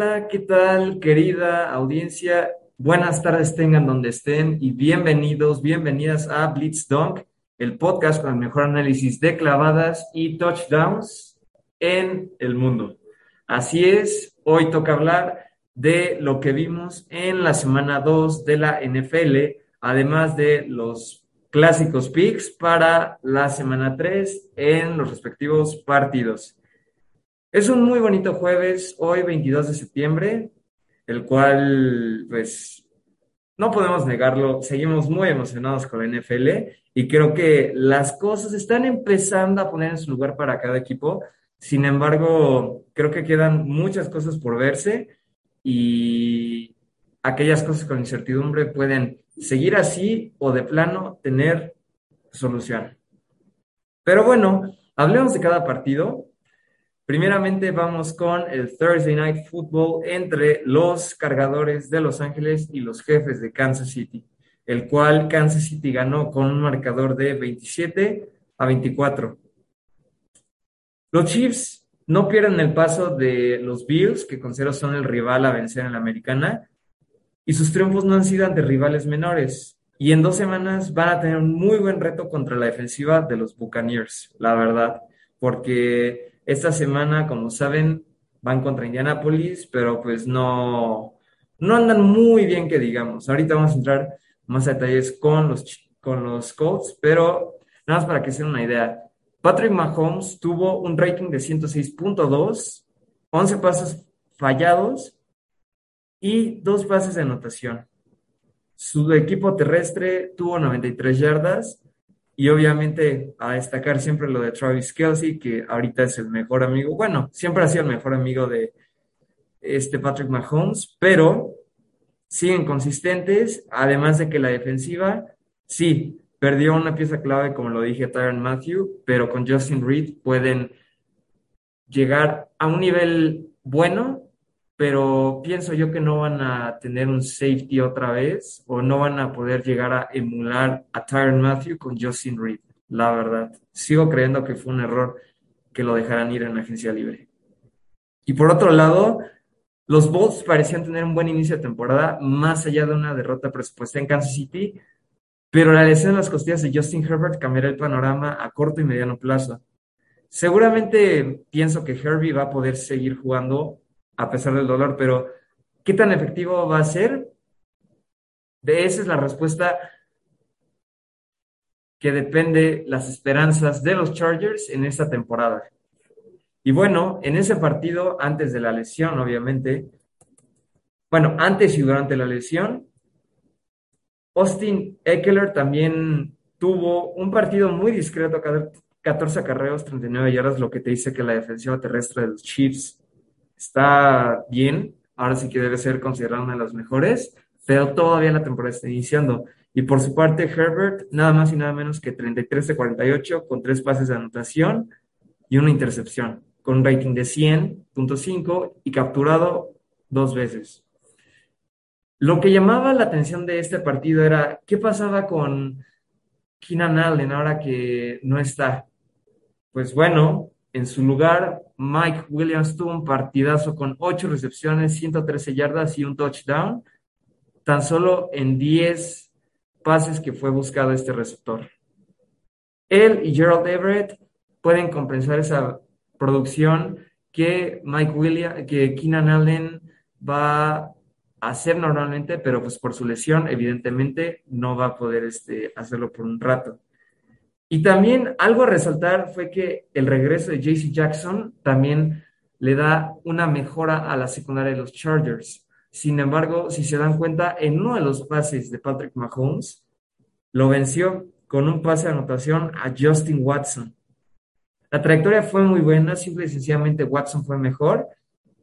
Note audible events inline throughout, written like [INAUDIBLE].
Hola, ¿qué tal, querida audiencia? Buenas tardes tengan donde estén y bienvenidos, bienvenidas a Blitz Dunk, el podcast con el mejor análisis de clavadas y touchdowns en el mundo. Así es, hoy toca hablar de lo que vimos en la semana 2 de la NFL, además de los clásicos picks para la semana 3 en los respectivos partidos. Es un muy bonito jueves, hoy 22 de septiembre, el cual, pues, no podemos negarlo, seguimos muy emocionados con la NFL y creo que las cosas están empezando a poner en su lugar para cada equipo. Sin embargo, creo que quedan muchas cosas por verse y aquellas cosas con incertidumbre pueden seguir así o de plano tener solución. Pero bueno, hablemos de cada partido. Primeramente vamos con el Thursday Night Football entre los cargadores de Los Ángeles y los jefes de Kansas City, el cual Kansas City ganó con un marcador de 27 a 24. Los Chiefs no pierden el paso de los Bills, que considero son el rival a vencer en la americana, y sus triunfos no han sido ante rivales menores. Y en dos semanas van a tener un muy buen reto contra la defensiva de los Buccaneers, la verdad, porque esta semana, como saben, van contra Indianapolis, pero pues no, no andan muy bien que digamos. Ahorita vamos a entrar más a detalles con los, con los Colts, pero nada más para que se una idea. Patrick Mahomes tuvo un rating de 106.2, 11 pasos fallados y dos pases de anotación. Su equipo terrestre tuvo 93 yardas y obviamente a destacar siempre lo de Travis Kelsey, que ahorita es el mejor amigo, bueno, siempre ha sido el mejor amigo de este Patrick Mahomes, pero siguen consistentes, además de que la defensiva, sí, perdió una pieza clave, como lo dije, Tyron Matthew, pero con Justin Reed pueden llegar a un nivel bueno pero pienso yo que no van a tener un safety otra vez o no van a poder llegar a emular a Tyron Matthew con Justin Reed, la verdad. Sigo creyendo que fue un error que lo dejaran ir en la agencia libre. Y por otro lado, los Bolts parecían tener un buen inicio de temporada, más allá de una derrota presupuestada en Kansas City, pero la lesión en las costillas de Justin Herbert cambiará el panorama a corto y mediano plazo. Seguramente pienso que Herbie va a poder seguir jugando a pesar del dolor, pero ¿qué tan efectivo va a ser? De esa es la respuesta que depende las esperanzas de los Chargers en esta temporada. Y bueno, en ese partido, antes de la lesión, obviamente, bueno, antes y durante la lesión, Austin Eckler también tuvo un partido muy discreto, 14 acarreos, 39 yardas, lo que te dice que la defensiva terrestre de los Chiefs está bien, ahora sí que debe ser considerado una de las mejores, pero todavía la temporada está iniciando. Y por su parte, Herbert, nada más y nada menos que 33 de 48 con tres pases de anotación y una intercepción, con un rating de 100.5 y capturado dos veces. Lo que llamaba la atención de este partido era qué pasaba con Keenan Allen ahora que no está. Pues bueno, en su lugar, Mike Williams tuvo un partidazo con 8 recepciones, 113 yardas y un touchdown, tan solo en 10 pases que fue buscado este receptor. Él y Gerald Everett pueden compensar esa producción que Mike Williams, que Keenan Allen va a hacer normalmente, pero pues por su lesión, evidentemente, no va a poder este, hacerlo por un rato. Y también algo a resaltar fue que el regreso de JC Jackson también le da una mejora a la secundaria de los Chargers. Sin embargo, si se dan cuenta, en uno de los pases de Patrick Mahomes, lo venció con un pase de anotación a Justin Watson. La trayectoria fue muy buena, simple y sencillamente Watson fue mejor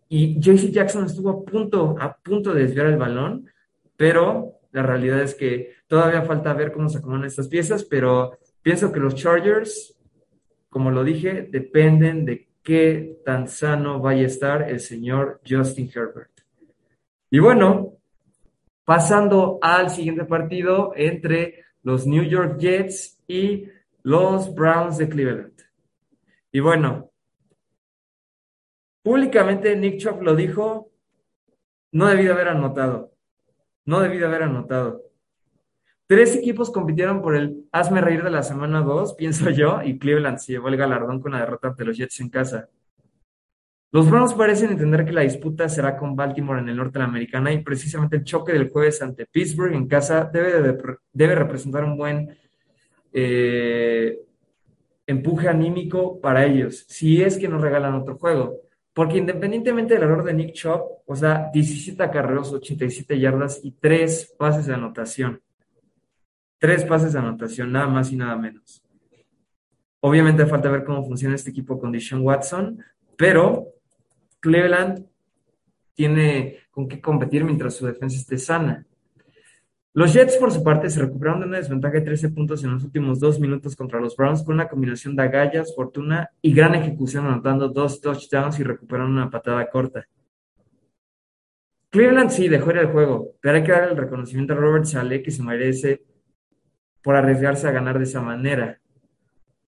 y JC Jackson estuvo a punto, a punto de desviar el balón, pero la realidad es que todavía falta ver cómo se acomodan estas piezas, pero Pienso que los Chargers, como lo dije, dependen de qué tan sano vaya a estar el señor Justin Herbert. Y bueno, pasando al siguiente partido entre los New York Jets y los Browns de Cleveland. Y bueno, públicamente Nick Chubb lo dijo, no debí de haber anotado. No debí de haber anotado. Tres equipos compitieron por el hazme reír de la semana 2, [LAUGHS] pienso yo, y Cleveland se llevó el galardón con la derrota ante los Jets en casa. Los Browns parecen entender que la disputa será con Baltimore en el norte de la americana y precisamente el choque del jueves ante Pittsburgh en casa debe, representar un buen eh, empuje anímico para ellos, si es que nos regalan otro juego. Porque independientemente del error de Nick Chop, o sea, 17 acarreos, 87 yardas y 3 pases de anotación. Tres pases de anotación, nada más y nada menos. Obviamente falta ver cómo funciona este equipo con Deshaun Watson, pero Cleveland tiene con qué competir mientras su defensa esté sana. Los Jets, por su parte, se recuperaron de una desventaja de 13 puntos en los últimos dos minutos contra los Browns con una combinación de agallas, fortuna y gran ejecución, anotando dos touchdowns y recuperando una patada corta. Cleveland sí dejó ir el juego, pero hay que dar el reconocimiento a Robert Saleh que se merece por arriesgarse a ganar de esa manera.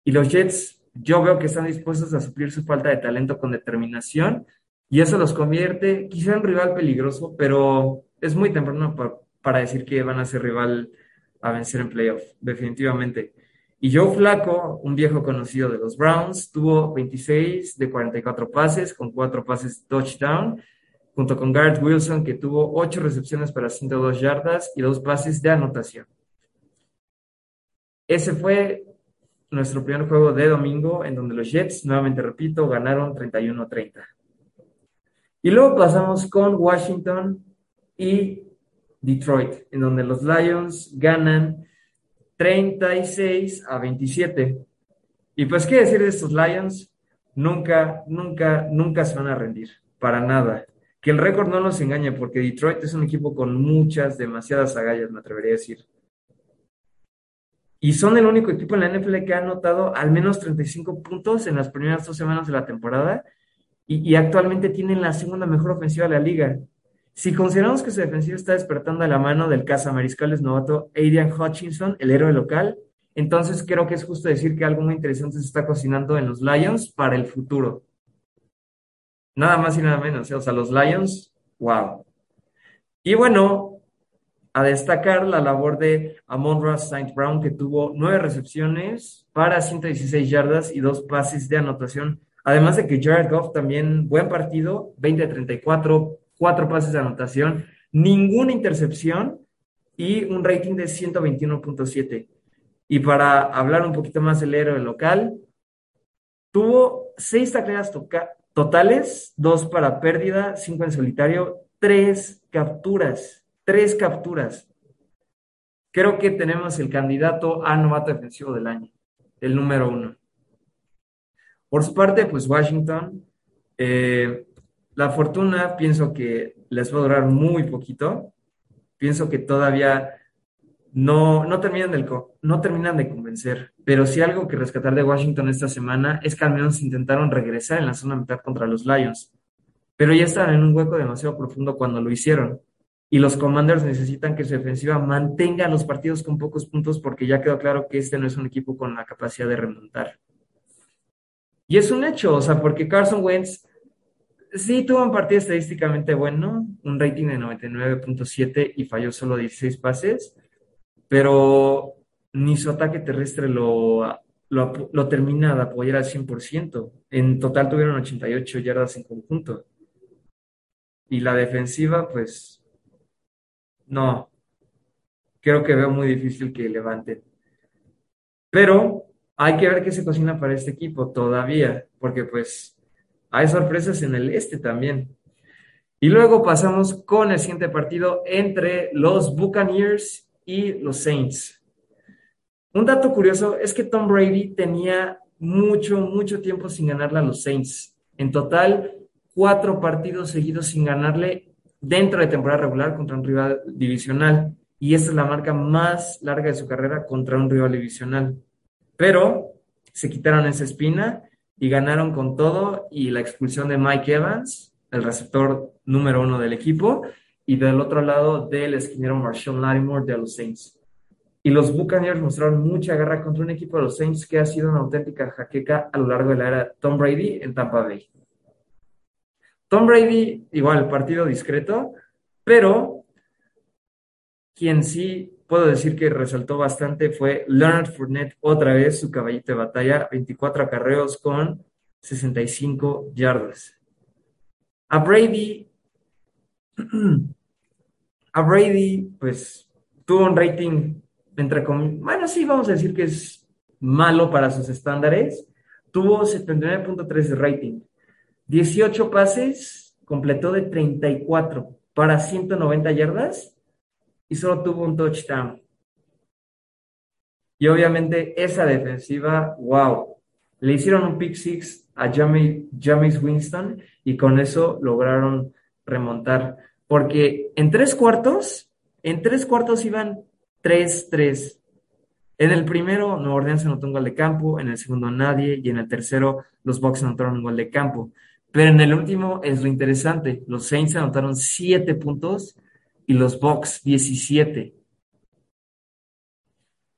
Y los Jets, yo veo que están dispuestos a suplir su falta de talento con determinación y eso los convierte quizá en rival peligroso, pero es muy temprano para para decir que van a ser rival a vencer en playoff, definitivamente. Y Joe Flaco, un viejo conocido de los Browns, tuvo 26 de 44 pases, con 4 pases touchdown, junto con Garrett Wilson, que tuvo 8 recepciones para 102 yardas y 2 pases de anotación. Ese fue nuestro primer juego de domingo, en donde los Jets, nuevamente repito, ganaron 31-30. Y luego pasamos con Washington y Detroit, en donde los Lions ganan 36 a 27. Y pues, ¿qué decir de estos Lions? Nunca, nunca, nunca se van a rendir, para nada. Que el récord no nos engañe, porque Detroit es un equipo con muchas, demasiadas agallas, me atrevería a decir. Y son el único equipo en la NFL que ha anotado al menos 35 puntos en las primeras dos semanas de la temporada y, actualmente tienen la segunda mejor ofensiva de la liga. Si consideramos que su defensiva está despertando a la mano del mariscales novato Adrian Hutchinson, el héroe local, entonces creo que es justo decir que algo muy interesante se está cocinando en los Lions para el futuro. Nada más y nada menos, ¿eh? o sea, los Lions, wow. Y bueno, a destacar la labor de Amon Ross St. Brown, que tuvo nueve recepciones para 116 yardas y dos pases de anotación. Además de que Jared Goff también, buen partido, 20-34, cuatro pases de anotación, ninguna intercepción y un rating de 121.7. Y para hablar un poquito más del héroe local, tuvo seis tacleadas totales, dos para pérdida, cinco en solitario, tres capturas, tres capturas. Creo que tenemos el candidato a novato defensivo del año, el número uno. Por su parte, pues Washington, eh, la fortuna pienso que les va a durar muy poquito. Pienso que todavía no, no, terminan, del, no terminan de convencer. Pero sí algo que rescatar de Washington esta semana es que al menos intentaron regresar en la zona mitad contra los Lions. Pero ya estaban en un hueco demasiado profundo cuando lo hicieron. Y los Commanders necesitan que su defensiva mantenga los partidos con pocos puntos porque ya quedó claro que este no es un equipo con la capacidad de remontar. Y es un hecho, o sea, porque Carson Wentz Sí, tuvo un partido estadísticamente bueno, un rating de 99.7 y falló solo 16 pases, pero ni su ataque terrestre lo, lo, termina de apoyar al 100%. En total tuvieron 88 yardas en conjunto. Y la defensiva, pues, no, creo que veo muy difícil que levanten. Pero hay que ver qué se cocina para este equipo todavía, porque pues hay sorpresas en el este también. Y luego pasamos con el siguiente partido entre los Buccaneers y los Saints. Un dato curioso es que Tom Brady tenía mucho, mucho tiempo sin ganarle a los Saints. En total, cuatro partidos seguidos sin ganarle dentro de temporada regular contra un rival divisional. Y esta es la marca más larga de su carrera contra un rival divisional. Pero se quitaron esa espina y ganaron con todo y la expulsión de Mike Evans, el receptor número uno del equipo, y del otro lado del esquinero Marshall Lattimore de los Saints. Y los Buccaneers mostraron mucha garra contra un equipo de los Saints que ha sido una auténtica jaqueca a lo largo de la era Tom Brady en Tampa Bay. Tom Brady, igual, partido discreto, Pero quien sí puedo decir que resaltó bastante fue Leonard Fournette, otra vez su caballito de batalla, 24 acarreos con 65 yardas. A Brady, [CLEARS THROAT] a Brady, pues tuvo un rating entre bueno, sí, vamos a decir que es malo para sus estándares. Tuvo 79.3 de rating, 18 pases, completó de 34 para 190 yardas y solo tuvo un touchdown. Y obviamente esa defensiva, wow, le hicieron un pick six a James Winston y con eso lograron remontar. Porque en tres cuartos, en tres cuartos iban 3-3. En el primero, Nueva Orleans anotó un gol de campo, en el segundo nadie, y en el tercero, los Bucks anotaron un gol de campo. Pero en el último es lo interesante, los Saints anotaron siete puntos y los Bucks 17.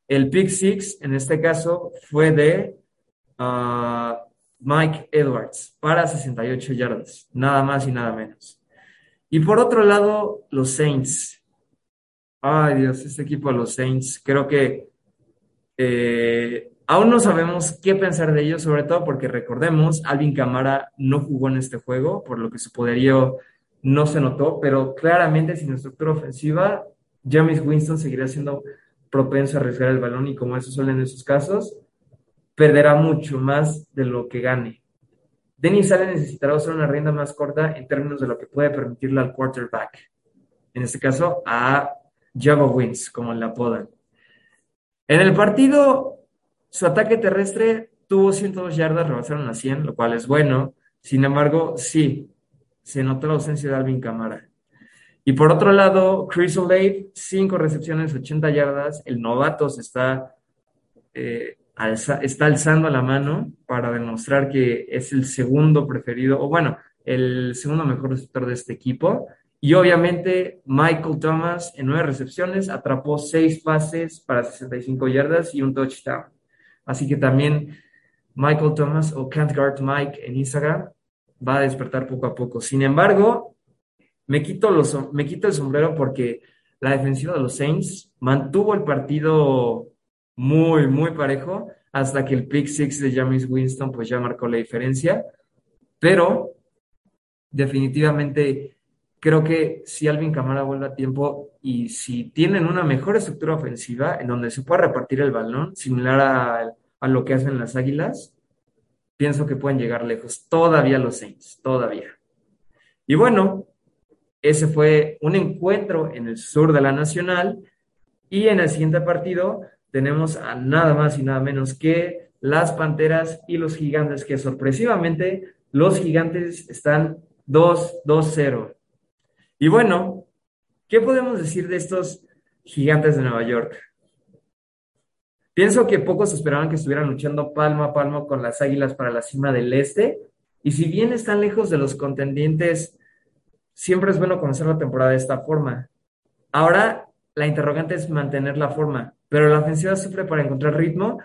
El pick six, en este caso, fue de ah, Mike Edwards para 68 yardas, nada más y nada menos. Y por otro lado, los Saints. Ay Dios, este equipo de los Saints, creo que eh, aún no sabemos qué pensar de ellos, sobre todo porque recordemos, Alvin Camara no jugó en este juego, por lo que su poderío no se notó, pero claramente sin estructura ofensiva, James Winston seguirá siendo propenso a arriesgar el balón y como eso suele en esos casos, perderá mucho más de lo que gane. Denis Allen necesitará usar una rienda más corta en términos de lo que puede permitirle al quarterback. En este caso, a Java Wins, como le apodan. En el partido, su ataque terrestre tuvo 102 yardas, rebasaron a 100, lo cual es bueno. Sin embargo, sí, se notó la ausencia de Alvin Camara. Y por otro lado, Chris Olave, cinco recepciones, 80 yardas. El novato se está, eh, está alzando la mano para demostrar que es el segundo preferido, o bueno, el segundo mejor receptor de este equipo. Y obviamente Michael Thomas en nueve recepciones atrapó seis pases para 65 yardas y un touchdown. Así que también Michael Thomas o Can't Guard Mike en Instagram va a despertar poco a poco. Sin embargo, me quito, los, me quito el sombrero porque la defensiva de los Saints mantuvo el partido muy, muy parejo hasta que el pick six de James Winston pues ya marcó la diferencia. Pero definitivamente creo que si Alvin Camara vuelve a tiempo y si tienen una mejor estructura ofensiva en donde se pueda repartir el balón, similar a, a lo que hacen las Águilas, pienso que pueden llegar lejos. Todavía los Saints, todavía. Y bueno, ese fue un encuentro en el sur de la Nacional. Y en el siguiente partido tenemos a nada más y nada menos que las Panteras y los Gigantes, que sorpresivamente los Gigantes están 2-2-0. Y bueno, ¿qué podemos decir de estos Gigantes de Nueva York? Pienso que pocos esperaban que estuvieran luchando palmo a palmo con las Águilas para la cima del este. Y si bien están lejos de los contendientes, siempre es bueno comenzar la temporada de esta forma. Ahora la interrogante es mantener la forma, pero la ofensiva sufre para encontrar ritmo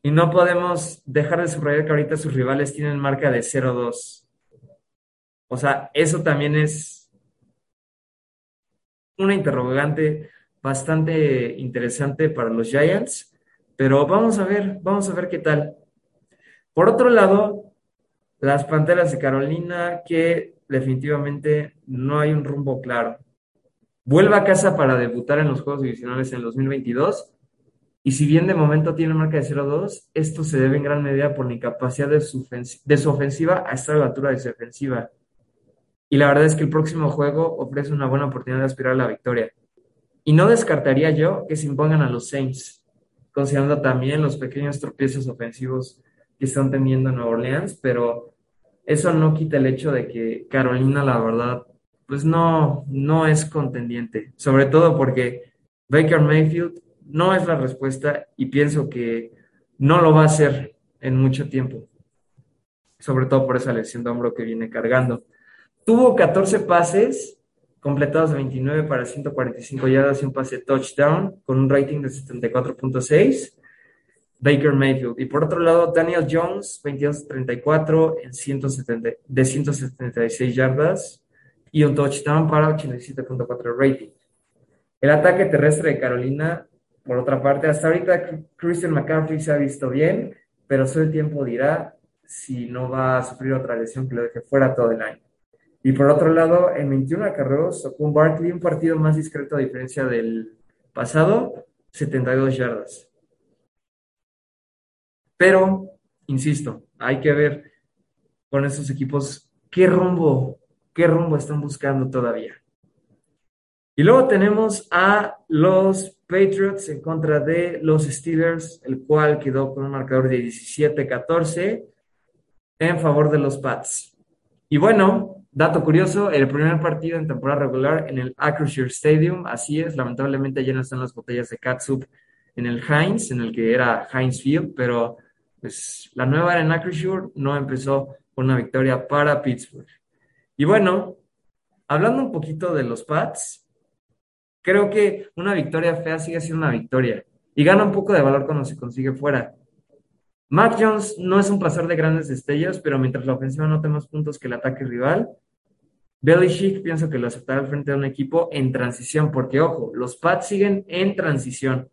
y no podemos dejar de subrayar que ahorita sus rivales tienen marca de 0-2. O sea, eso también es una interrogante bastante interesante para los Giants pero vamos a ver, vamos a ver qué tal. Por otro lado, las Panteras de Carolina, que definitivamente no hay un rumbo claro. Vuelve a casa para debutar en los Juegos Divisionales en 2022. Y si bien de momento tiene marca de 0-2, esto se debe en gran medida por la incapacidad de su, ofensiva a estar a la altura de su defensiva. Y la verdad es que el próximo juego ofrece una buena oportunidad de aspirar a la victoria. Y no descartaría yo que se impongan a los Saints considerando también los pequeños tropiezos ofensivos que están teniendo en Nueva Orleans, pero eso no quita el hecho de que Carolina, la verdad, pues no, no es contendiente, sobre todo porque Baker Mayfield no es la respuesta y pienso que no lo va a hacer en mucho tiempo, sobre todo por esa lesión de hombro que viene cargando. Tuvo 14 pases completados de 29 para 145 yardas y un pase touchdown con un rating de 74.6. Baker Mayfield. Y por otro lado, Daniel Jones, 22-34 en 170, de 176 yardas y un touchdown para 87.4 rating. El ataque terrestre de Carolina, por otra parte, hasta ahorita Christian McCaffrey se ha visto bien, pero solo el tiempo dirá si no va a sufrir otra lesión que lo deje fuera todo el año. Y por otro lado, en 21 acarreos, un Barkley un partido más discreto a diferencia del pasado, 72 yardas. Pero, insisto, hay que ver con estos equipos qué rumbo, qué rumbo están buscando todavía. Y luego tenemos a los Patriots en contra de los Steelers, el cual quedó con un marcador de 17-14 en favor de los Pats. Y bueno, dato curioso, el primer partido en temporada regular en el Acrisure Stadium, así es, lamentablemente ya no están las botellas de catsup en el Heinz, en el que era Heinz Field, pero pues la nueva era en Acrisure no empezó con una victoria para Pittsburgh. Y bueno, hablando un poquito de los Pats, creo que una victoria fea sigue siendo una victoria y gana un poco de valor cuando se consigue fuera. Mac Jones no es un pasar de grandes destellos, pero mientras la ofensiva no tenga más puntos que el ataque rival, Belichick pienso que lo aceptará al frente de un equipo en transición, porque ojo, los Pats siguen en transición.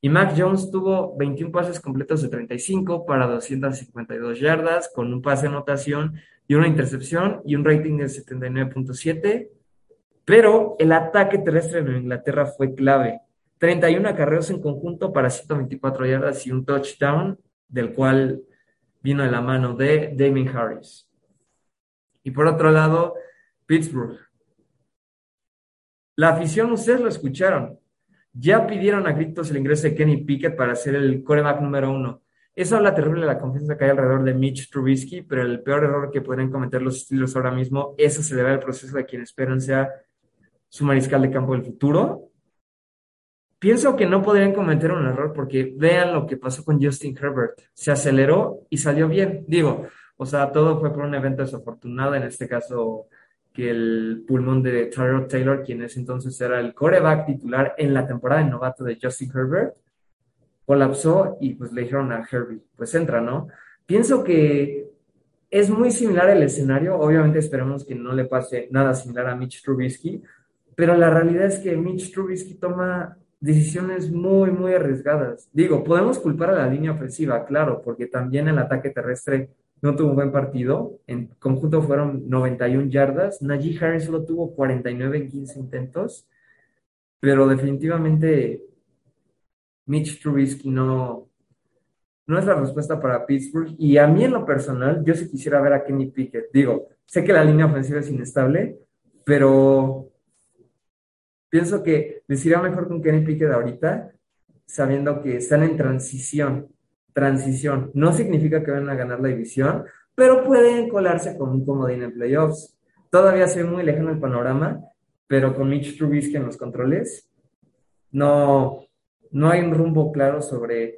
Y Mac Jones tuvo 21 pases completos de 35 para 252 yardas, con un pase de anotación y una intercepción y un rating de 79.7. Pero el ataque terrestre de Inglaterra fue clave. 31 acarreos en conjunto para 124 yardas y un touchdown del cual vino de la mano de Damien Harris. Y por otro lado, Pittsburgh. La afición, ustedes lo escucharon. Ya pidieron a gritos el ingreso de Kenny Pickett para ser el coreback número uno. Eso habla terrible de la confianza que hay alrededor de Mitch Trubisky, pero el peor error que podrían cometer los estilos ahora mismo es acelerar el proceso de quien esperan sea su mariscal de campo del futuro Pienso que no podrían cometer un error porque vean lo que pasó con Justin Herbert. Se aceleró y salió bien. Digo, o sea, todo fue por un evento desafortunado, en este caso que el pulmón de Tyrod Taylor, quien es entonces era el coreback titular en la temporada de novato de Justin Herbert, colapsó y pues le dijeron a Herbie, pues entra, ¿no? Pienso que es muy similar el escenario, obviamente esperemos que no le pase nada similar a Mitch Trubisky, pero la realidad es que Mitch Trubisky toma decisiones muy, muy arriesgadas. Digo, podemos culpar a la línea ofensiva, claro, porque también el ataque terrestre no tuvo un buen partido. En conjunto fueron 91 yardas. Najee Harris solo tuvo 49 en 15 intentos. Pero definitivamente Mitch Trubisky no, no es la respuesta para Pittsburgh. Y a mí en lo personal, yo sí quisiera ver a Kenny Pickett. Digo, sé que la línea ofensiva es inestable, pero pienso que les irá mejor con Kenny Pickett ahorita, sabiendo que están en transición. Transición. No significa que van a ganar la división, pero pueden colarse con un comodín en playoffs. Todavía se ve muy lejano el panorama, pero con Mitch Trubisky en los controles, no, no hay un rumbo claro sobre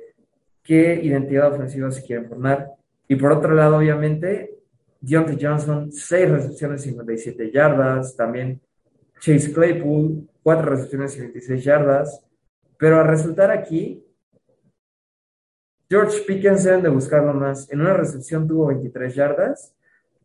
qué identidad ofensiva se quieren formar. Y por otro lado, obviamente, Deontay Johnson, 6 recepciones, 57 yardas. También Chase Claypool, cuatro recepciones y 26 yardas. Pero al resultar aquí, George Pickens deben de buscarlo más. En una recepción tuvo 23 yardas,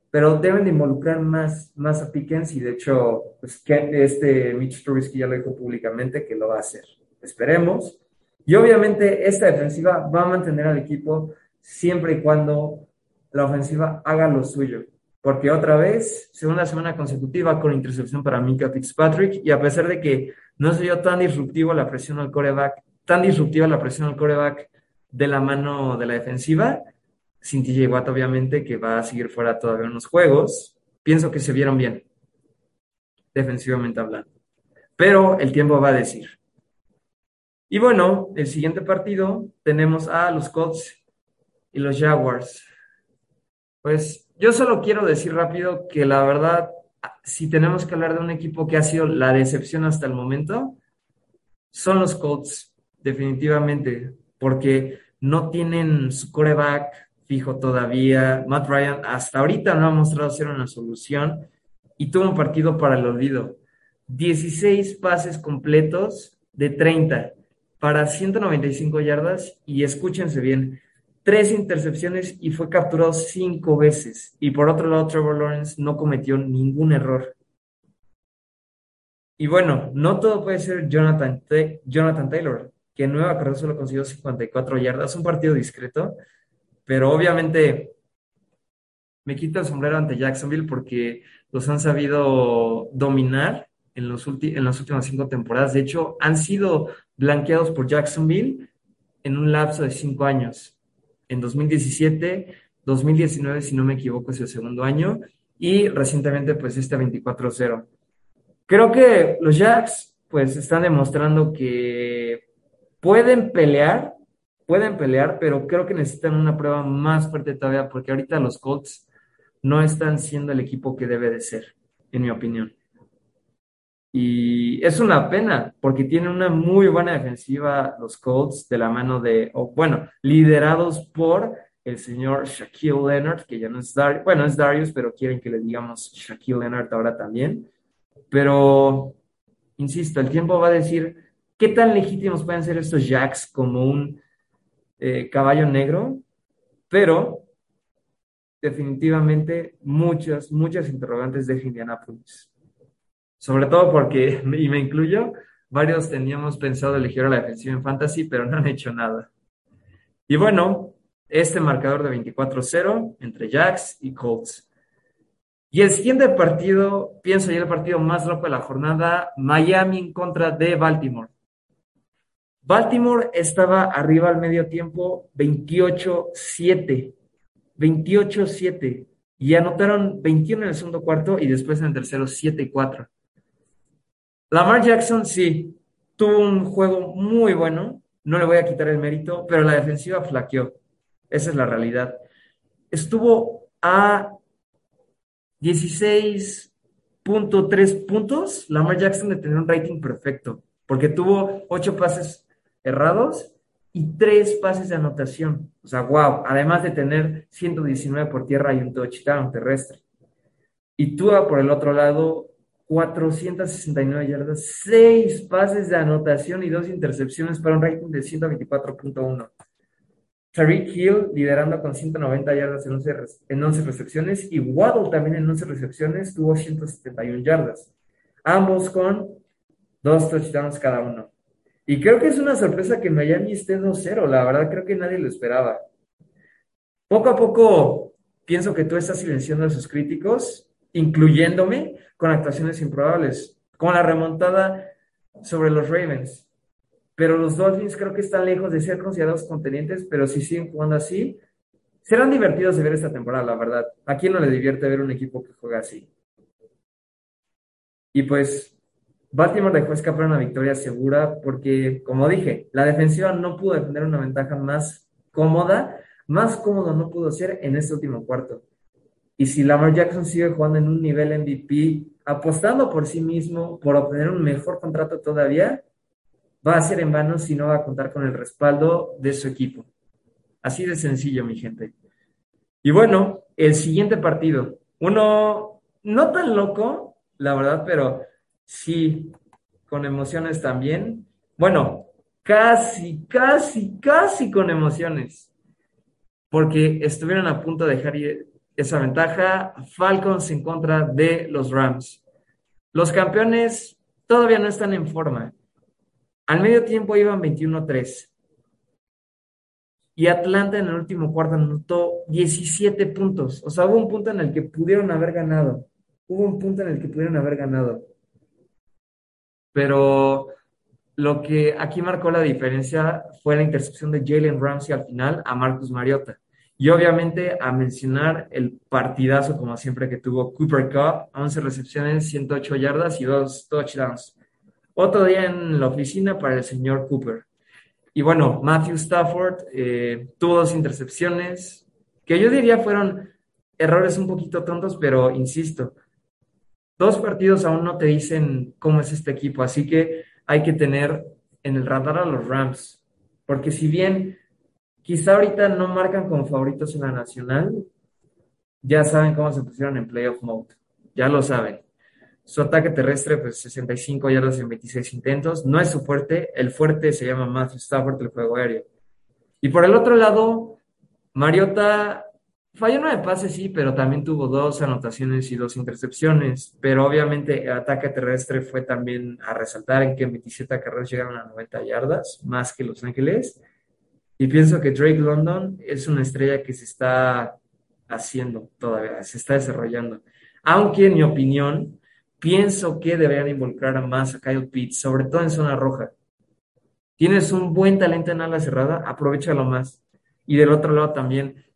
pero deben de involucrar más, más a Pickens y de hecho, pues, este Mitch Trubisky ya lo dijo públicamente que lo va a hacer. Esperemos. Y obviamente esta defensiva va a mantener al equipo siempre y cuando la ofensiva haga lo suyo porque otra vez, segunda semana consecutiva con intercepción para Mika Fitzpatrick, y a pesar de que no se dio tan disruptivo la presión al coreback, tan disruptiva la presión al coreback de la mano de la defensiva, sin TJ obviamente, que va a seguir fuera todavía unos juegos, pienso que se vieron bien, defensivamente hablando. Pero el tiempo va a decir. Y bueno, el siguiente partido tenemos a los Colts y los Jaguars. Pues yo solo quiero decir rápido que la verdad, si tenemos que hablar de un equipo que ha sido la decepción hasta el momento, son los Colts, definitivamente, porque no tienen su coreback fijo todavía. Matt Ryan hasta ahorita no ha mostrado ser una solución y tuvo un partido para el olvido. 16 pases completos de 30 para 195 yardas y escúchense bien, tres intercepciones y fue capturado cinco veces. Y por otro lado, Trevor Lawrence no cometió ningún error. Y bueno, no todo puede ser Jonathan, Jonathan Taylor, que Nueva Carrera solo consiguió 54 yardas, un partido discreto, pero obviamente me quito el sombrero ante Jacksonville porque los han sabido dominar en, los en las últimas cinco temporadas. De hecho, han sido blanqueados por Jacksonville en un lapso de cinco años. En 2017, 2019, si no me equivoco, es el segundo año, y recientemente, pues este 24-0. Creo que los Jacks, pues, están demostrando que pueden pelear, pueden pelear, pero creo que necesitan una prueba más fuerte todavía, porque ahorita los Colts no están siendo el equipo que debe de ser, en mi opinión. Y es una pena, porque tienen una muy buena defensiva los Colts de la mano de, bueno, liderados por el señor Shaquille Leonard, que ya no es Darius, bueno, es Darius, pero quieren que le digamos Shaquille Leonard ahora también. Pero, insisto, el tiempo va a decir qué tan legítimos pueden ser estos Jacks como un eh, caballo negro, pero definitivamente muchas, muchas interrogantes de Indianapolis. Sobre todo porque, [LAUGHS] y me incluyo, varios teníamos pensado elegir a la defensiva en fantasy, pero no han hecho nada. Y bueno, este marcador de 24-0 entre Jacks y Colts. Y el siguiente partido, pienso yo el partido más loco de la jornada, Miami en contra de Baltimore. Baltimore estaba arriba al medio tiempo 28-7. 28-7 y anotaron 21 en el segundo cuarto y después en el tercero 7 y 4. Lamar Jackson sí, tuvo un juego muy bueno, no le voy a quitar el mérito, pero la defensiva flaqueó. Esa es la realidad. Estuvo a 16.3 puntos Lamar Jackson de tener un rating perfecto, porque tuvo 8 pases errados y tres pases de anotación. O sea, wow, además de tener 119 por tierra y un touchdown terrestre. Y Tua, por el otro lado, 469 yardas, seis pases de anotación y dos intercepciones para un rating de 124.1. Tariq Hill liderando con 190 yardas en 11, en 11 recepciones y Waddle también en 11 recepciones tuvo 171 yardas. Ambos con dos touchdowns cada uno. Y creo que es una sorpresa que Miami esté 2-0, la verdad creo que nadie lo esperaba. Poco a poco pienso que tú estás silenciando a sus críticos, incluyéndome con actuaciones improbables, con la remontada sobre los Ravens. Pero los Dolphins creo que están lejos de ser considerados contendientes, pero si siguen jugando así, serán divertidos de ver esta temporada, la verdad. ¿A quién no le divierte ver un equipo que juega así? Y pues Baltimore dejó escapar una victoria segura porque, como dije, la defensiva no pudo defender una ventaja más cómoda, más cómodo no pudo ser en este último cuarto. Y si Lamar Jackson sigue jugando en un nivel MVP, apostando por sí mismo, por obtener un mejor contrato todavía, va a ser en vano si no va a contar con el respaldo de su equipo. Así de sencillo, mi gente. Y bueno, el siguiente partido, uno no tan loco, la verdad, pero Sí, con emociones también. Bueno, casi, casi, casi con emociones. Porque estuvieron a punto de dejar esa ventaja. Falcons en contra de los Rams. Los campeones todavía no están en forma. Al medio tiempo iban 21-3. Y Atlanta en el último cuarto anotó 17 puntos. O sea, hubo un punto en el que pudieron haber ganado. Hubo un punto en el que pudieron haber ganado pero lo que aquí marcó la diferencia fue la intercepción de Jalen Ramsey al final a Marcus Mariota. Y obviamente a mencionar el partidazo, como siempre, que tuvo Cooper Cup, 11 recepciones, 108 yardas y dos touchdowns. Otro día en la oficina para el señor Cooper. Y bueno, Matthew Stafford eh, tuvo dos intercepciones, que yo diría fueron errores un poquito tontos, pero insisto, dos partidos aún no te dicen cómo es este equipo, así que hay que tener en el radar a los Rams, porque si bien quizá ahorita no marcan como favoritos en la nacional, ya saben cómo se pusieron en playoff mode, ya lo saben. Su ataque terrestre, pues 65 yardas en 26 intentos, no es su fuerte, el fuerte se llama Matthew Stafford, el juego aéreo. Y por el otro lado, Mariota Falló nueve pases, sí, pero también tuvo dos anotaciones y dos intercepciones. Pero obviamente el ataque terrestre fue también a resaltar en que 27 carreras llegaron a 90 yardas, más que Los Ángeles. Y pienso que Drake London es una estrella que se está haciendo todavía, se está desarrollando. Aunque en mi opinión, pienso que deberían involucrar más a Kyle Pitts, sobre todo en zona roja. Tienes un buen talento en ala cerrada, aprovechalo más. Y del otro lado también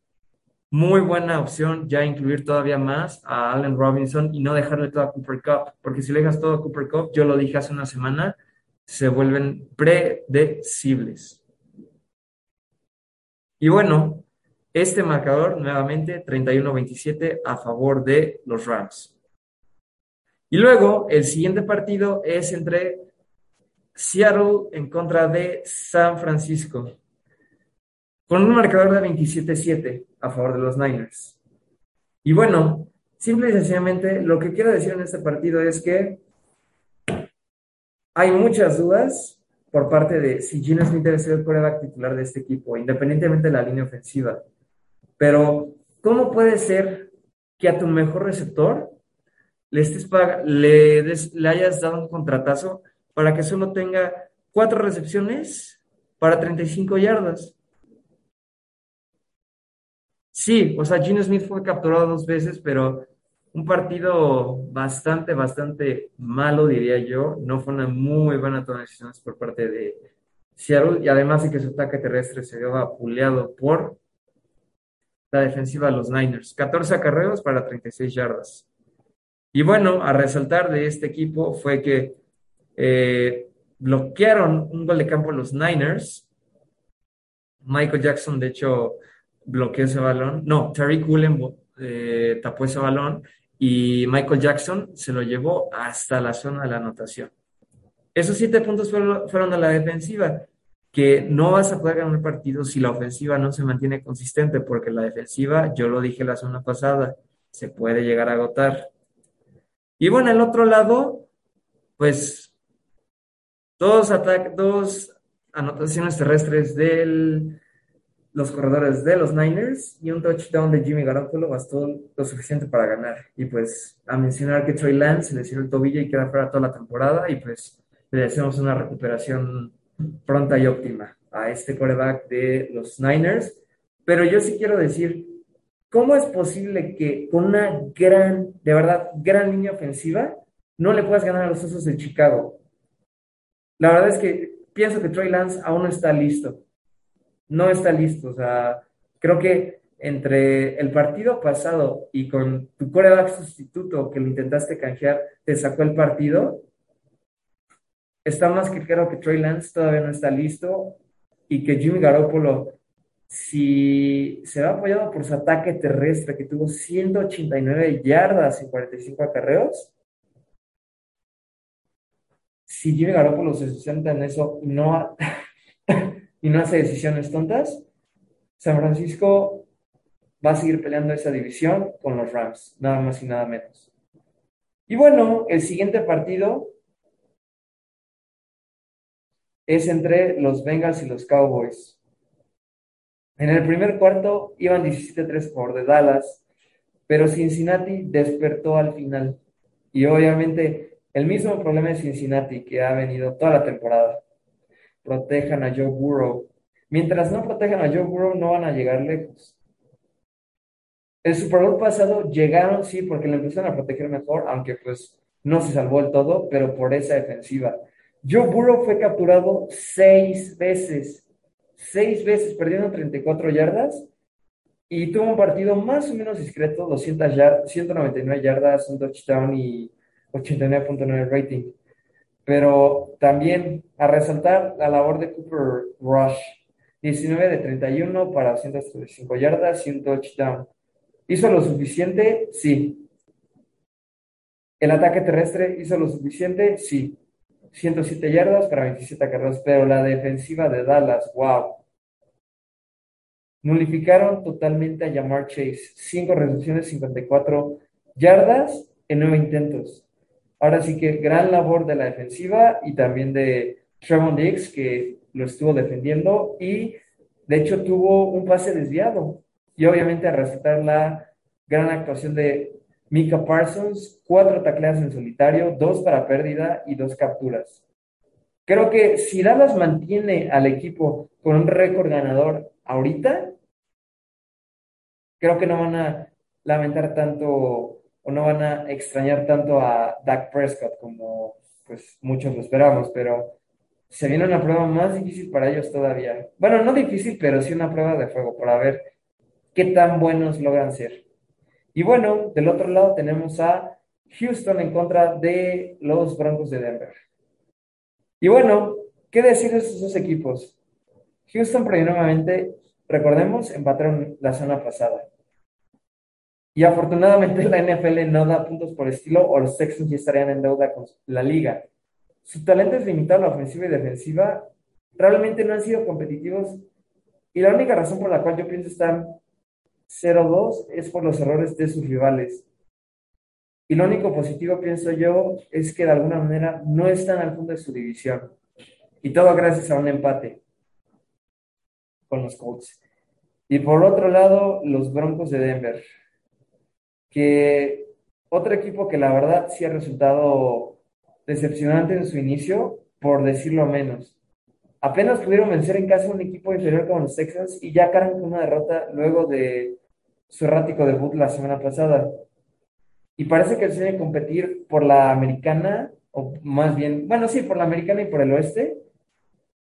muy buena opción ya incluir todavía más a Allen Robinson y no dejarle todo a Cooper Cup, porque si le dejas todo a Cooper Cup, yo lo dije hace una semana, se vuelven predecibles. Y bueno, este marcador nuevamente 31-27 a favor de los Rams. Y luego el siguiente partido es entre Seattle en contra de San Francisco con un marcador de 27-7 a favor de los Niners. Y bueno, simple y sencillamente lo que quiero decir en este partido es que hay muchas dudas por parte de si Gino Smith debe ser el coreback titular de este equipo, independientemente de la línea ofensiva. Pero, ¿cómo puede ser que a tu mejor receptor le, estés le, le hayas dado un contratazo para que solo tenga cuatro recepciones para 35 yardas? Sí, o sea, Gino Smith fue capturado dos veces, pero un partido bastante, bastante malo, diría yo. No fue una muy buena toma de decisiones por parte de Seattle y además de que su ataque terrestre se vio apuleado por la defensiva de los Niners. 14 acarreos para 36 yardas. Y bueno, a resaltar de este equipo fue que eh, bloquearon un gol de campo los Niners. Michael Jackson, de hecho, bloqueó ese balón. No, Terry Cullen eh, tapó ese balón y Michael Jackson se lo llevó hasta la zona de la anotación. Esos siete puntos fueron, a la defensiva, que no vas a poder ganar partido si la ofensiva no se mantiene consistente, porque la defensiva, yo lo dije la semana pasada, se puede llegar a agotar. Y bueno, el otro lado, pues dos, dos anotaciones terrestres del los corredores de los Niners y un touchdown de Jimmy Garoppolo bastó lo suficiente para ganar. Y pues a mencionar que Trey Lance se le hicieron el tobillo y queda fuera toda la temporada y pues le deseamos una recuperación pronta y óptima a este coreback de los Niners. Pero yo sí quiero decir, ¿cómo es posible que con una gran, de verdad, gran línea ofensiva no le puedas ganar a los Osos de Chicago? La verdad es que pienso que Trey Lance aún no está listo no está listo. O sea, creo que entre el partido pasado y con tu coreback sustituto que lo intentaste canjear, te sacó el partido. Está más que claro que Trey Lance todavía no está listo y que Jimmy Garoppolo, si se va apoyado por su ataque terrestre, que tuvo 189 yardas y 45 acarreos, si Jimmy Garoppolo se sustenta en eso, no, [LAUGHS] y no hace decisiones tontas, San Francisco va a seguir peleando esa división con los Rams, nada más y nada menos. Y bueno, el siguiente partido es entre los Bengals y los Cowboys. En el primer cuarto iban 17-3 por de Dallas, pero Cincinnati despertó al final. Y obviamente el mismo problema de Cincinnati que ha venido toda la temporada protejan a Joe Burrow. Mientras no protejan a Joe Burrow, no van a llegar lejos. El Super Bowl pasado llegaron, sí, porque le empezaron a proteger mejor, aunque pues no se salvó el todo, pero por esa defensiva. Joe Burrow fue capturado seis veces, seis veces, perdiendo 34 yardas, y tuvo un partido más o menos discreto, 200 yardas, 199 yardas, un touchdown y 89.9 rating pero también a resaltar la labor de Cooper Rush. 19 de 31 para 135 yardas y un touchdown. ¿Hizo lo suficiente? Sí. ¿El ataque terrestre hizo lo suficiente? Sí. 107 yardas para 27 carreras, pero la defensiva de Dallas, wow. Nulificaron totalmente a Jamar Chase. 5 recepciones, 54 yardas en 9 intentos. Ahora sí que gran labor de la defensiva y también de Trevon Diggs, que lo estuvo defendiendo y de hecho tuvo un pase desviado. y obviamente a respetar la gran actuación de Mika Parsons, cuatro tacleas en solitario, dos para pérdida y dos capturas. Creo que si Dallas mantiene al equipo con un récord ganador ahorita, creo que no van a lamentar tanto o no van a extrañar tanto a Dak Prescott como pues muchos lo esperamos, pero se viene una prueba más difícil para ellos todavía. Bueno, no difícil, pero sí una prueba de fuego para ver qué tan buenos logran ser. Y bueno, del otro lado tenemos a Houston en contra de los Broncos de Denver. Y bueno, ¿qué decir de estos dos equipos? Houston nuevamente, recordemos, empataron la semana pasada. Y afortunadamente la NFL no da puntos por estilo o los Texans ya estarían en deuda con la liga. Su talento es limitado a la ofensiva y defensiva. Realmente no han sido competitivos. Y la única razón por la cual yo pienso están 0-2 es por los errores de sus rivales. Y lo único positivo, pienso yo, es que de alguna manera no están al fondo de su división. Y todo gracias a un empate con los Colts. Y por otro lado, los Broncos de Denver. Que otro equipo que la verdad sí ha resultado decepcionante en su inicio, por decirlo menos. Apenas pudieron vencer en casa un equipo inferior como los Texans y ya cargan con una derrota luego de su errático debut la semana pasada. Y parece que debe competir por la americana, o más bien, bueno, sí, por la americana y por el oeste,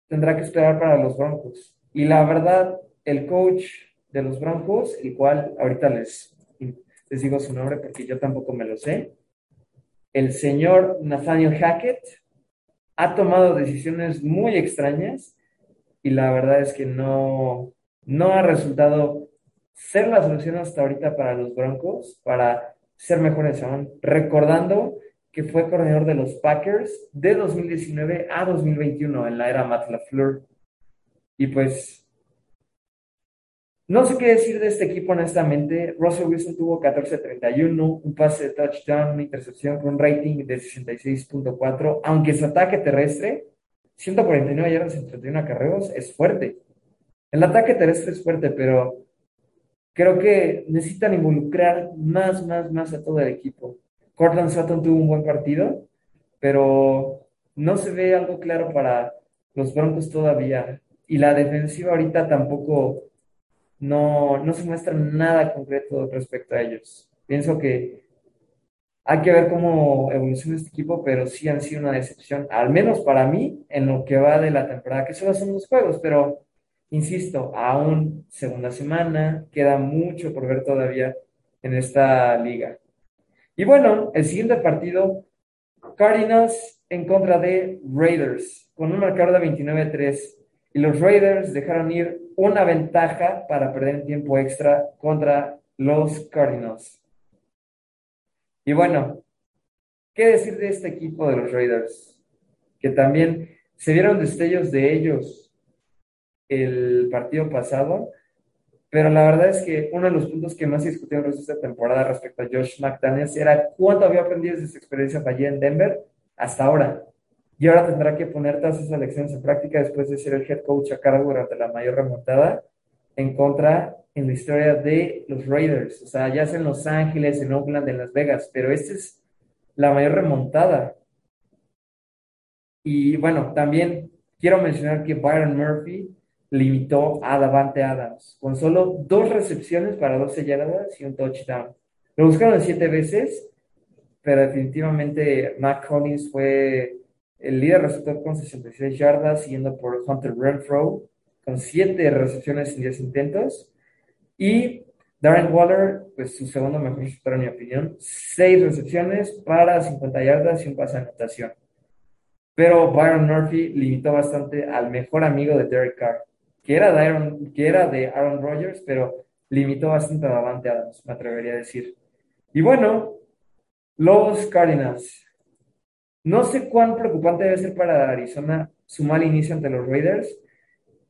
tendrá que esperar para los Broncos. Y la verdad, el coach de los Broncos, el cual ahorita les, les digo su nombre porque yo tampoco me lo sé, el señor Nathaniel Hackett, ha tomado decisiones muy extrañas y la verdad es que no, no ha resultado ser la solución hasta ahorita para los Broncos, para ser mejores aún, recordando que fue coordinador de los Packers de 2019 a 2021 en la era Matt LaFleur. Y pues, no sé qué decir de este equipo honestamente. Russell Wilson tuvo 14-31, un pase de touchdown, una intercepción con un rating de 66.4, aunque su ataque terrestre, 149 yardas en 31 acarreos, es fuerte. El ataque terrestre es fuerte, pero creo que necesitan involucrar más, más, más a todo el equipo. Cortland Sutton tuvo un buen partido, pero no se ve algo claro para los Broncos todavía. Y la defensiva ahorita tampoco no, no se muestra nada concreto respecto a ellos. Pienso que hay que ver cómo evoluciona este equipo, pero sí han sido una decepción, al menos para mí, en lo que va de la temporada, que solo son dos juegos, pero Insisto, aún segunda semana, queda mucho por ver todavía en esta liga. Y bueno, el siguiente partido, Cardinals en contra de Raiders, con un marcador de 29-3. Y los Raiders dejaron ir una ventaja para perder tiempo extra contra los Cardinals. Y bueno, ¿qué decir de este equipo de los Raiders? Que también se vieron destellos de ellos el partido pasado, pero la verdad es que uno de los puntos que más en esta temporada respecto a Josh McDaniels era cuánto había aprendido de su experiencia allí en Denver hasta ahora. Y ahora tendrá que poner todas esas lecciones en práctica después de ser el head coach a cargo durante la mayor remontada en contra en la historia de los Raiders. O sea, ya sea en Los Ángeles, en Oakland, en Las Vegas, pero esta es la mayor remontada. Y bueno, también quiero mencionar que Byron Murphy limitó a Davante Adams con solo dos recepciones para 12 yardas y un touchdown. Lo buscaron siete veces, pero definitivamente Matt Collins fue el líder receptor con 66 yardas, siguiendo por Hunter Renfro con siete recepciones en 10 intentos. Y Darren Waller, pues su segundo mejor receptor en mi opinión, seis recepciones para 50 yardas y un pase de anotación. Pero Byron Murphy limitó bastante al mejor amigo de Derek Carr que era de Aaron, que era de Aaron Rodgers, pero limitó bastante a Davante Adams, me atrevería a decir. Y bueno, los Cardinals. No sé cuán preocupante debe ser para Arizona su mal inicio ante los Raiders,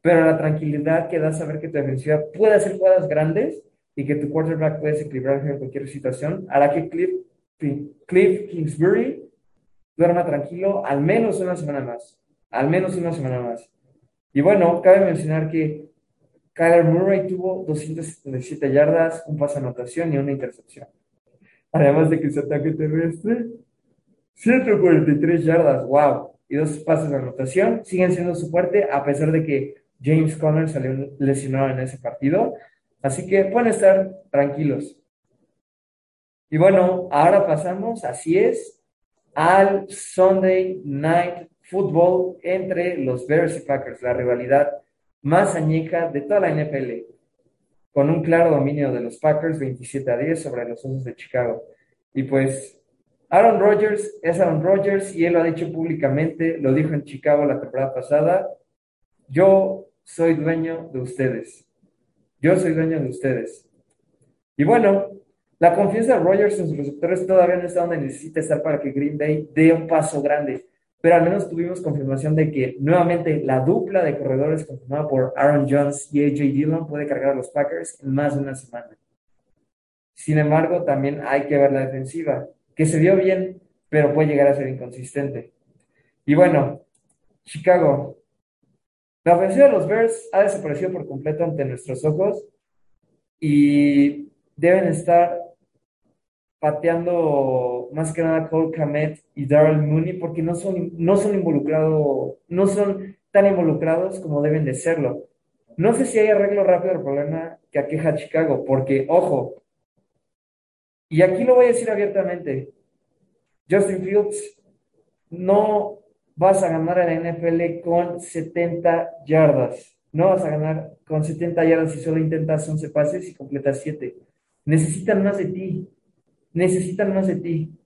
pero la tranquilidad que da saber que tu defensiva puede hacer jugadas grandes y que tu quarterback puede desequilibrarse en cualquier situación hará que Cliff, Kingsbury duerma tranquilo al menos una semana más. Al menos una semana más. Y bueno, cabe mencionar que Kyler Murray tuvo 277 yardas, un pase anotación y una intercepción. Además de que su ataque terrestre, 143 yardas, wow, y dos pases de anotación, siguen siendo su fuerte a pesar de que James Conner salió lesionado en ese partido. Así que pueden estar tranquilos. Y bueno, ahora pasamos, así es, al Sunday Night Football entre los Bears y Packers, la rivalidad más añeja de toda la NFL, con un claro dominio de los Packers 27 a 10 sobre los Osos de Chicago. Y pues Aaron Rodgers es Aaron Rodgers y él lo ha dicho públicamente, lo dijo en Chicago la temporada pasada, yo soy dueño de ustedes. Yo soy dueño de ustedes. Y bueno, la confianza de Rodgers en sus receptores todavía no está donde necesita estar para que Green Bay dé un paso grande pero al menos tuvimos confirmación de que nuevamente la dupla de corredores confirmada por Aaron Jones y AJ Dillon puede cargar a los Packers en más de una semana. Sin embargo, también hay que ver la defensiva, que se vio bien, pero puede llegar a ser inconsistente. Y bueno, Chicago. La ofensiva de los Bears ha desaparecido por completo ante nuestros ojos y deben estar pateando más que nada Cole Kamet y Darrell Mooney porque no son, no son involucrados, no son tan involucrados como deben de serlo. No sé si hay arreglo rápido al problema que aqueja a Chicago, porque, ojo, y aquí lo voy a decir abiertamente, Justin Fields, no vas a ganar en la NFL con 70 yardas. No vas a ganar con 70 yardas si solo intentas 11 pases y completas 7. Necesitan más de ti necesitan más de ti.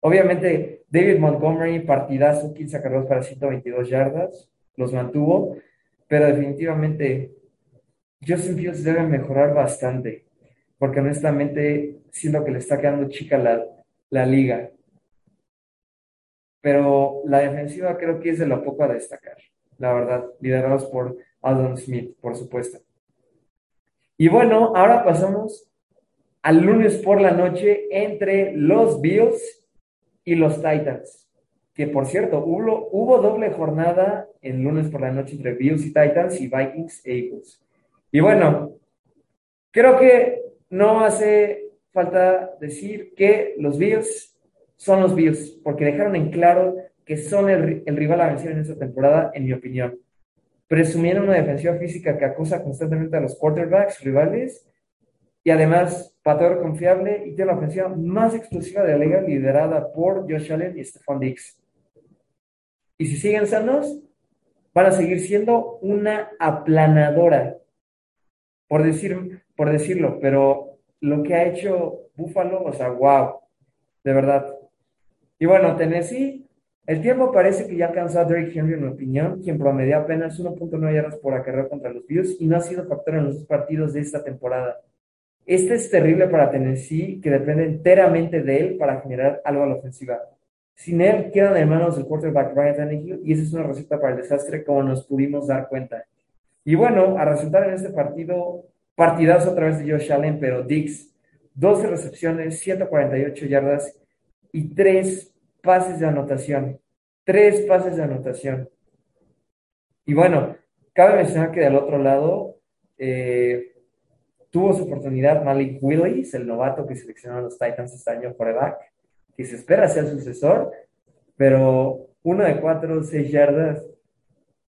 Obviamente, David Montgomery, partidazo, 15 carreras para 122 yardas, los mantuvo, pero definitivamente Justin Fields debe mejorar bastante, porque honestamente siento que le está quedando chica la, la liga. Pero la defensiva creo que es de lo poco a destacar, la verdad, liderados por Aldon Smith, por supuesto. Y bueno, ahora pasamos al lunes por la noche entre los Bills y los Titans. Que por cierto, hubo, hubo doble jornada el lunes por la noche entre Bills y Titans y Vikings e Eagles. Y bueno, creo que no hace falta decir que los Bills son los Bills, porque dejaron en claro que son el, rival a vencer en esta temporada, en mi opinión. Presumieron una defensiva física que acusa constantemente a los quarterbacks rivales y además pateador confiable y tiene la ofensiva más explosiva de la liga liderada por Josh Allen y Stephon Diggs. Y si siguen sanos, van a seguir siendo una aplanadora, por, decir, por decirlo, pero lo que ha hecho Buffalo, o sea, wow, de verdad. Y bueno, Tennessee, el tiempo parece que ya alcanzó a Drake Henry, en mi opinión, quien promedió apenas 1.9 yardas por acarreo contra los Bills y no ha sido factor en los dos partidos de esta temporada. Este es terrible para Tennessee, que depende enteramente de él para generar algo a la ofensiva. Sin él, quedan en manos del quarterback Ryan Tannehill y esa es una receta para el desastre, como nos pudimos dar cuenta. Y bueno, a resultar en este partido, partidazo a través de Josh Allen, pero Dix, 12 recepciones, 148 yardas y 3 pases de anotación. 3 pases de anotación. Y bueno, cabe mencionar que del otro lado, eh, Tuvo su oportunidad Malik Willis, el novato que seleccionaron los Titans este año por back, que se espera ser sucesor, pero uno de cuatro, seis yardas,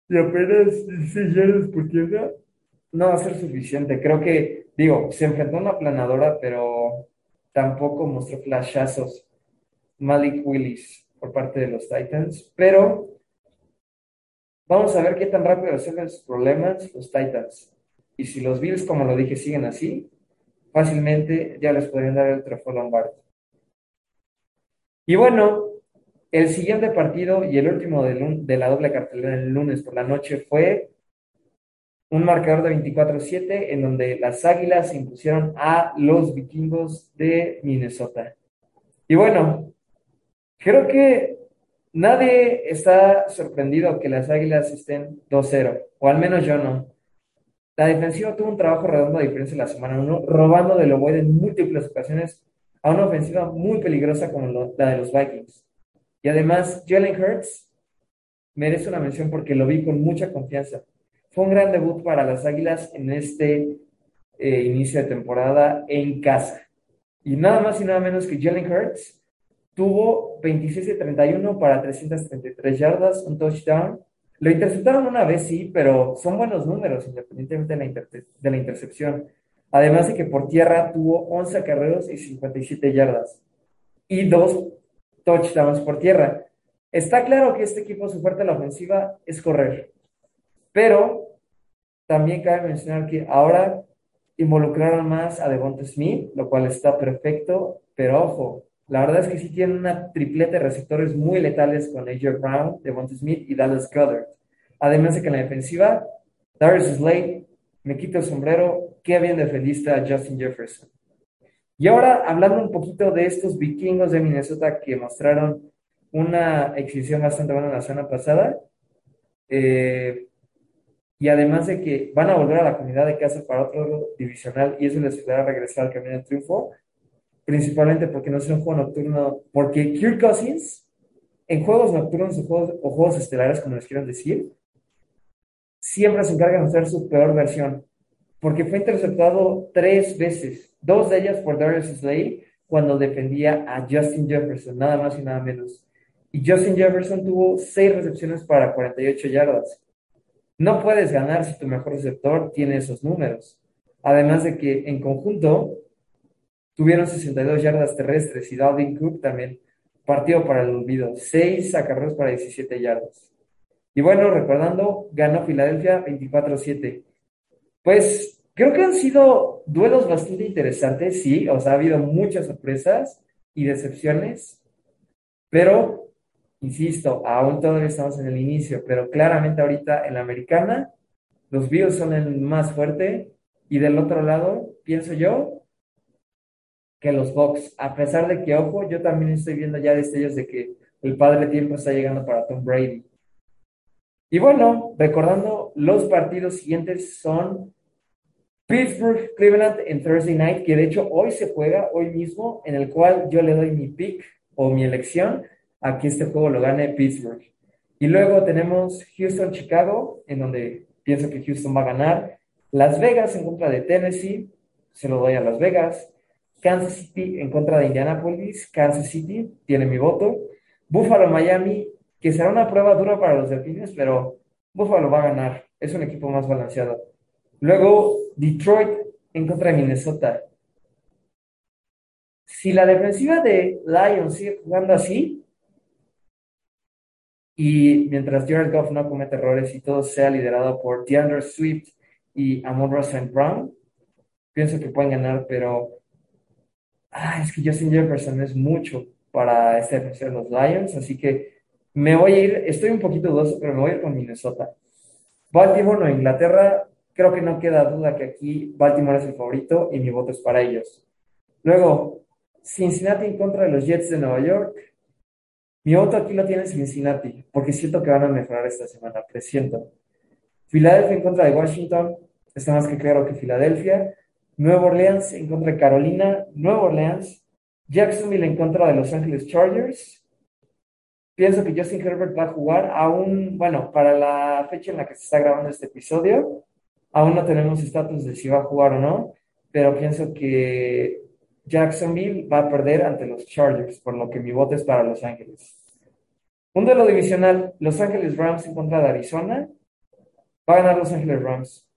y apenas seis yardas por tierra, no va a ser suficiente. Creo que, digo, se enfrentó a una planadora, pero tampoco mostró flashazos Malik Willis por parte de los Titans, pero vamos a ver qué tan rápido resuelven sus problemas los Titans. Y si los Bills, como lo dije, siguen así, fácilmente ya les podrían dar el trofeo Lombardi. Y bueno, el siguiente partido y el último de, la doble cartelera el lunes por la noche fue un marcador de 24-7 en donde las Águilas se impusieron a los vikingos de Minnesota. Y bueno, creo que nadie está sorprendido que las Águilas estén 2-0, o al menos yo no. La defensiva tuvo un trabajo redondo a diferencia de la semana 1, robando de Loboyd en múltiples ocasiones a una ofensiva muy peligrosa como la de los Vikings. Y además, Jalen Hurts merece una mención porque lo vi con mucha confianza. Fue un gran debut para las Águilas en este eh, inicio de temporada en casa. Y nada más y nada menos que Jalen Hurts tuvo 26 de 31 para 333 yardas, un touchdown. Lo interceptaron una vez, sí, pero son buenos números, independientemente de la, intercepción. Además de que por tierra tuvo 11 acarreos y 57 yardas. Y dos touchdowns por tierra. Está claro que este equipo, su fuerte en la ofensiva es correr. Pero también cabe mencionar que ahora involucraron más a Devonta Smith, lo cual está perfecto. Pero ojo, la verdad es que sí tienen una tripleta de receptores muy letales con AJ Brown, Devonta Smith y Dallas Goddard. Además de que en la defensiva, Darius Slade, me quito el sombrero, qué bien defendista Justin Jefferson. Y ahora, hablando un poquito de estos vikingos de Minnesota que mostraron una exhibición bastante buena la semana pasada, eh, y además de que van a volver a la comunidad de casa para otro divisional y eso les ayudará a regresar al camino del triunfo, principalmente porque no es un juego nocturno, porque Kirk Cousins, en juegos nocturnos o juegos, o juegos estelares, como les quieran decir, siempre se encarga de hacer su peor versión, porque fue interceptado tres veces, dos de ellas por Darius Slade cuando defendía a Justin Jefferson, nada más y nada menos. Y Justin Jefferson tuvo seis recepciones para 48 yardas. No puedes ganar si tu mejor receptor tiene esos números. Además de que en conjunto tuvieron 62 yardas terrestres y Dalvin Cook también partió para el olvido, 6 acarreos para 17 yardas. Y bueno, recordando, ganó Filadelfia 24-7. Pues creo que han sido duelos bastante interesantes, sí, o sea, ha habido muchas sorpresas y decepciones, pero, insisto, aún todavía estamos en el inicio, pero claramente ahorita en la americana, los Bills son el más fuerte y del otro lado, pienso yo, que los Bucks, a pesar de que, ojo, yo también estoy viendo ya destellos de que el padre tiempo está llegando para Tom Brady. Y bueno, recordando, los partidos siguientes son Pittsburgh, Cleveland en Thursday Night, que de hecho hoy se juega, hoy mismo, en el cual yo le doy mi pick o mi elección a que este juego lo gane Pittsburgh. Y luego tenemos Houston, Chicago, en donde pienso que Houston va a ganar. Las Vegas en contra de Tennessee, se lo doy a Las Vegas. Kansas City en contra de Indianapolis, Kansas City tiene mi voto. Buffalo, Miami, que será una prueba dura para los delfines, pero Buffalo va a ganar. Es un equipo más balanceado. Luego, Detroit en contra de Minnesota. Si la defensiva de Lions sigue jugando así, y mientras Jared Goff no comete errores y todo sea liderado por DeAndre Swift y Amon Russell Brown, pienso que pueden ganar, pero ah, es que Justin Jefferson es mucho para esta defensa de los Lions, así que me voy a ir, estoy un poquito dudoso, pero me voy a ir con Minnesota. Baltimore o Inglaterra, creo que no queda duda que aquí Baltimore es el favorito y mi voto es para ellos. Luego, Cincinnati en contra de los Jets de Nueva York. Mi voto aquí lo tiene Cincinnati, porque siento que van a mejorar esta semana, presiento. Filadelfia en contra de Washington, está más que claro que Filadelfia. Nueva Orleans en contra de Carolina, Nueva Orleans. Jacksonville en contra de Los Angeles Chargers pienso que Justin Herbert va a jugar aún, bueno, para la fecha en la que se está grabando este episodio, aún no tenemos estatus de si va a jugar o no, pero pienso que Jacksonville va a perder ante los Chargers, por lo que mi voto es para Los Ángeles. Un duelo divisional, Los Ángeles Rams en contra de Arizona. Va a ganar Los Ángeles Rams.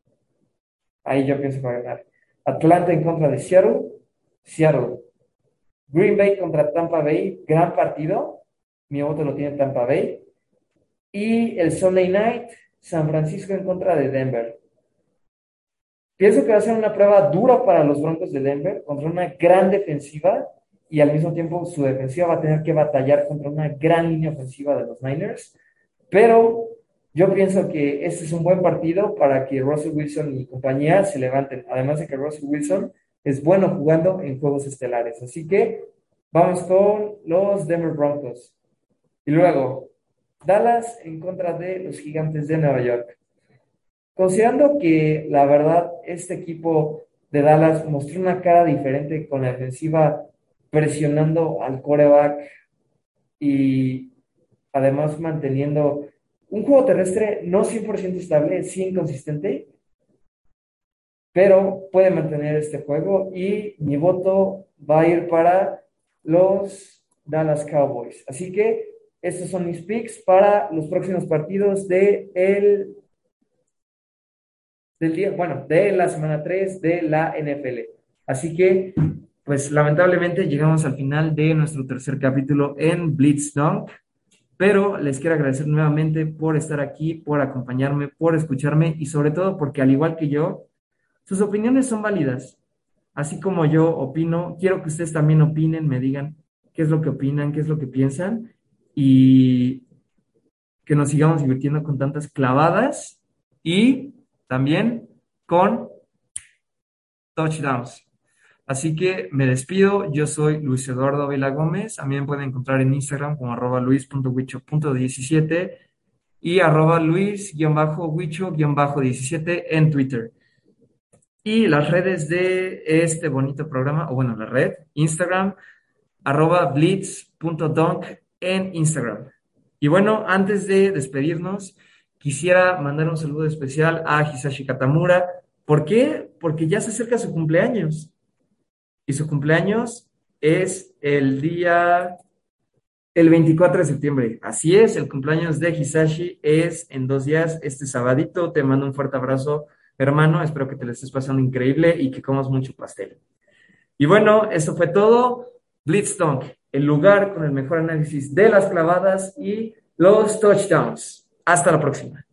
Ahí yo pienso que va a ganar. Atlanta en contra de Seattle. Seattle. Green Bay contra Tampa Bay. Gran partido. Mi voto lo tiene Tampa Bay. Y el Sunday Night, San Francisco en contra de Denver. Pienso que va a ser una prueba dura para los Broncos de Denver contra una gran defensiva y al mismo tiempo su defensiva va a tener que batallar contra una gran línea ofensiva de los Niners. Pero yo pienso que este es un buen partido para que Russell Wilson y compañía se levanten. Además de que Russell Wilson es bueno jugando en juegos estelares. Así que vamos con los Denver Broncos. Y luego, Dallas en contra de los gigantes de Nueva York. Considerando que la verdad este equipo de Dallas mostró una cara diferente con la defensiva presionando al coreback y además manteniendo un juego terrestre no 100% estable, sí inconsistente, pero puede mantener este juego y mi voto va a ir para los Dallas Cowboys. Así que estos son mis picks para los próximos partidos de el, del día, bueno, de la semana 3 de la NFL. Así que, pues lamentablemente llegamos al final de nuestro tercer capítulo en Blitz Dunk, pero les quiero agradecer nuevamente por estar aquí, por acompañarme, por escucharme y sobre todo porque al igual que yo, sus opiniones son válidas. Así como yo opino, quiero que ustedes también opinen, me digan qué es lo que opinan, qué es lo que piensan y que nos sigamos divirtiendo con tantas clavadas y también con touchdowns. Así que me despido. Yo soy Luis Eduardo Vela Gómez. A mí me pueden encontrar en Instagram como arroba luis.wicho.17 y arroba luis-wicho-17 en Twitter. Y las redes de este bonito programa, o bueno, la red, Instagram, arroba blitz.dunk en Instagram. Y bueno, antes de despedirnos, quisiera mandar un saludo especial a Hisashi Katamura. ¿Por qué? Porque ya se acerca su cumpleaños. Y su cumpleaños es el día, el 24 de septiembre. Así es, el cumpleaños de Hisashi es en dos días, este sabadito. Te mando un fuerte abrazo hermano. Espero que te lo estés pasando increíble y que comas mucho pastel. Y bueno, eso fue todo. Blitzdonk, el lugar con el mejor análisis de las clavadas y los touchdowns. Hasta la próxima.